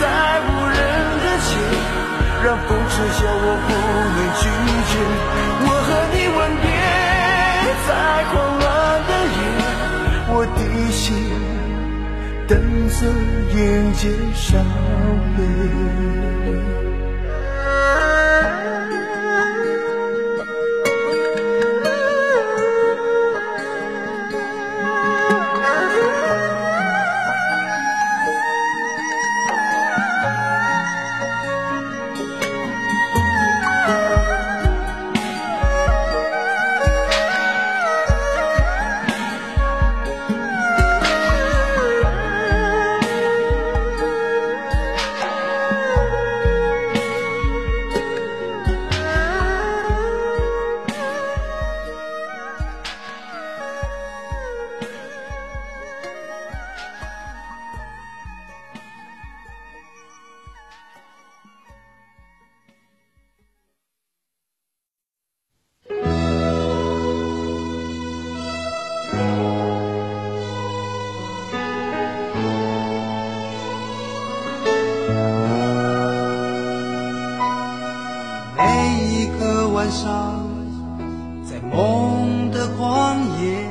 在无人的街，让风痴笑我不能拒绝。我和你吻别在狂乱的夜，我的心等着迎接伤悲。梦的旷野，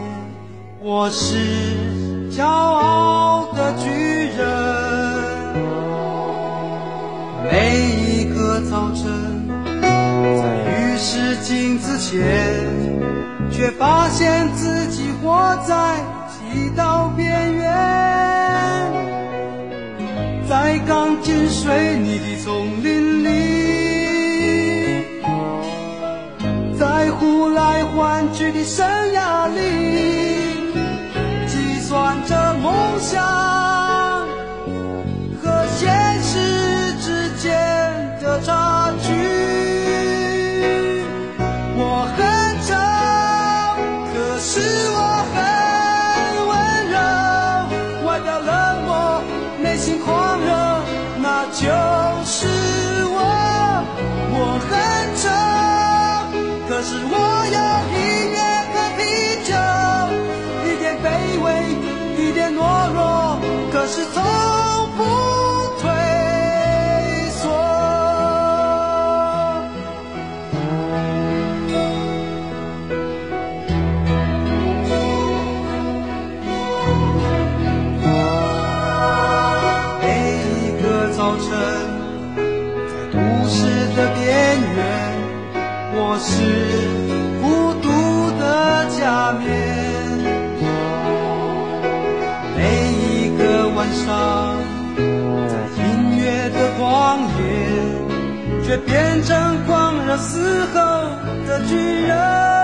我是骄傲的巨人。每一个早晨，在浴室镜子前，却发现自己活在祈祷边缘。在钢筋水泥的丛林去的生涯里，计算着梦想。是孤独的假面。每一个晚上，在音乐的旷野，却变成狂热嘶吼的巨人。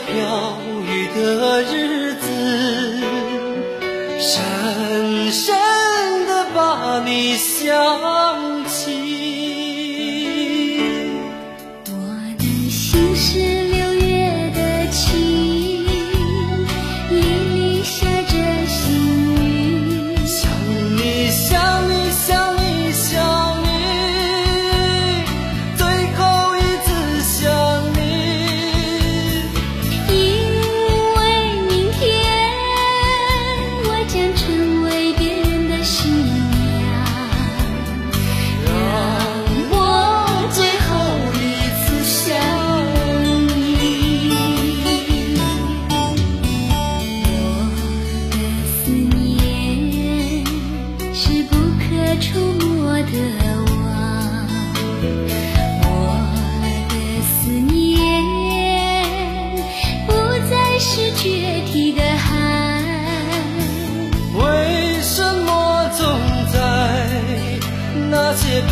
飘雨的日子深深的把你想起。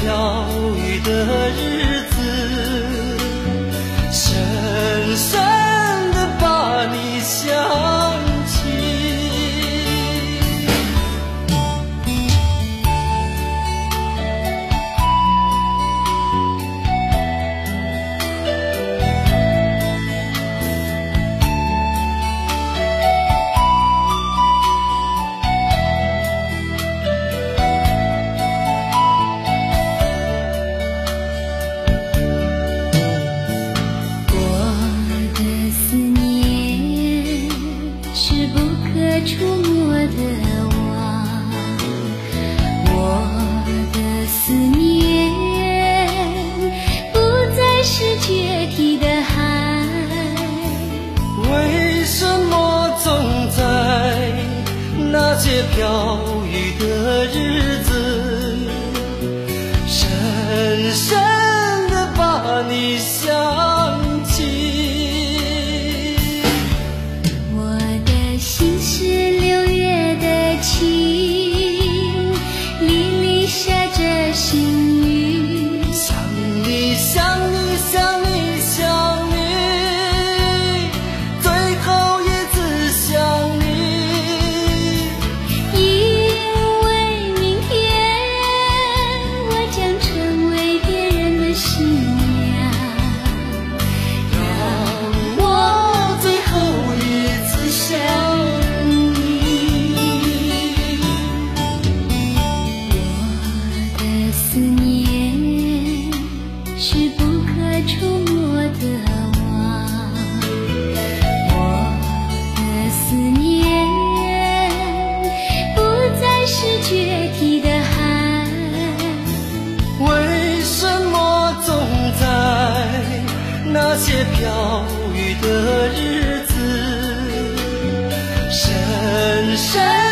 小雨的日子。那些飘雨的日子深深